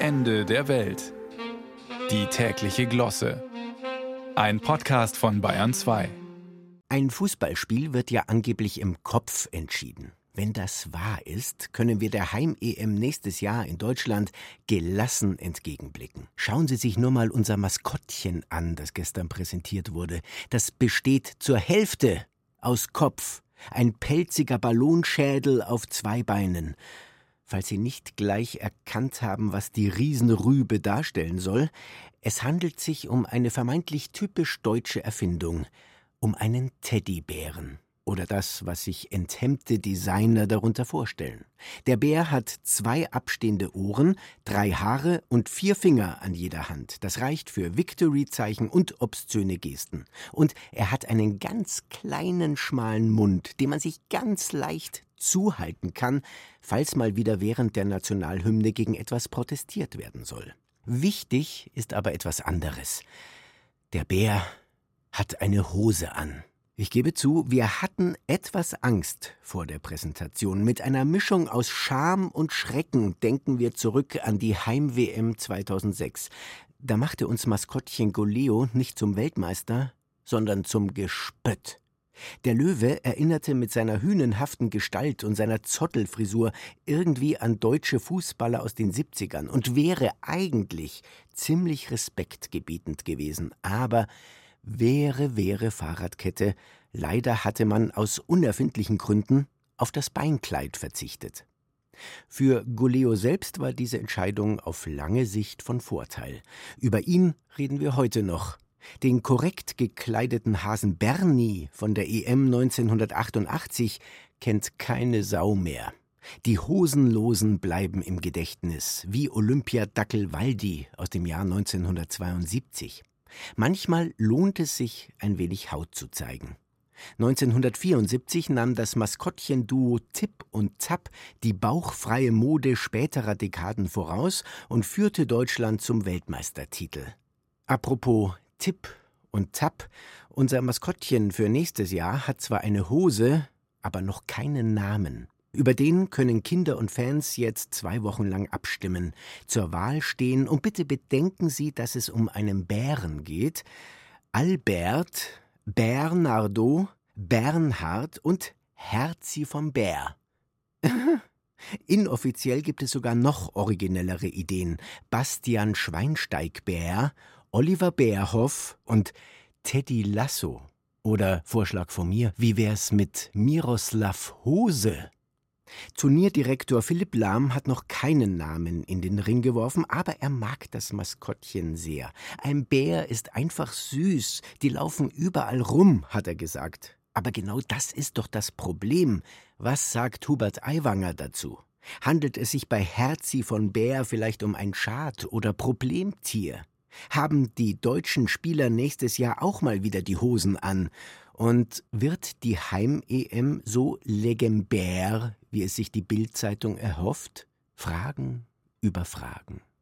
Ende der Welt. Die tägliche Glosse. Ein Podcast von Bayern 2. Ein Fußballspiel wird ja angeblich im Kopf entschieden. Wenn das wahr ist, können wir der Heim-EM nächstes Jahr in Deutschland gelassen entgegenblicken. Schauen Sie sich nur mal unser Maskottchen an, das gestern präsentiert wurde. Das besteht zur Hälfte aus Kopf. Ein pelziger Ballonschädel auf zwei Beinen. Falls Sie nicht gleich erkannt haben, was die Riesenrübe darstellen soll, es handelt sich um eine vermeintlich typisch deutsche Erfindung, um einen Teddybären oder das, was sich enthemmte Designer darunter vorstellen. Der Bär hat zwei abstehende Ohren, drei Haare und vier Finger an jeder Hand. Das reicht für Victory-Zeichen und obszöne Gesten. Und er hat einen ganz kleinen, schmalen Mund, den man sich ganz leicht zuhalten kann, falls mal wieder während der Nationalhymne gegen etwas protestiert werden soll. Wichtig ist aber etwas anderes. Der Bär hat eine Hose an. Ich gebe zu, wir hatten etwas Angst vor der Präsentation. Mit einer Mischung aus Scham und Schrecken denken wir zurück an die Heim-WM 2006. Da machte uns Maskottchen Goleo nicht zum Weltmeister, sondern zum Gespött. Der Löwe erinnerte mit seiner hünenhaften Gestalt und seiner Zottelfrisur irgendwie an deutsche Fußballer aus den 70ern und wäre eigentlich ziemlich respektgebietend gewesen. Aber Wäre, wäre Fahrradkette. Leider hatte man aus unerfindlichen Gründen auf das Beinkleid verzichtet. Für Goleo selbst war diese Entscheidung auf lange Sicht von Vorteil. Über ihn reden wir heute noch. Den korrekt gekleideten Hasen Bernie von der EM 1988 kennt keine Sau mehr. Die Hosenlosen bleiben im Gedächtnis, wie Olympiadackel Waldi aus dem Jahr 1972. Manchmal lohnt es sich, ein wenig Haut zu zeigen. 1974 nahm das Maskottchen-Duo Tipp und Zapp die bauchfreie Mode späterer Dekaden voraus und führte Deutschland zum Weltmeistertitel. Apropos Tipp und Zapp, unser Maskottchen für nächstes Jahr hat zwar eine Hose, aber noch keinen Namen. Über den können Kinder und Fans jetzt zwei Wochen lang abstimmen, zur Wahl stehen und bitte bedenken Sie, dass es um einen Bären geht. Albert, Bernardo, Bernhard und Herzi vom Bär. Inoffiziell gibt es sogar noch originellere Ideen. Bastian Schweinsteigbär, Oliver Bärhoff und Teddy Lasso. Oder Vorschlag von mir, wie wär's mit Miroslav Hose? Turnierdirektor Philipp Lahm hat noch keinen Namen in den Ring geworfen, aber er mag das Maskottchen sehr. Ein Bär ist einfach süß, die laufen überall rum, hat er gesagt. Aber genau das ist doch das Problem. Was sagt Hubert Aiwanger dazu? Handelt es sich bei Herzi von Bär vielleicht um ein Schad- oder Problemtier? Haben die deutschen Spieler nächstes Jahr auch mal wieder die Hosen an? Und wird die Heim-EM so legendär, wie es sich die Bild-Zeitung erhofft? Fragen über Fragen.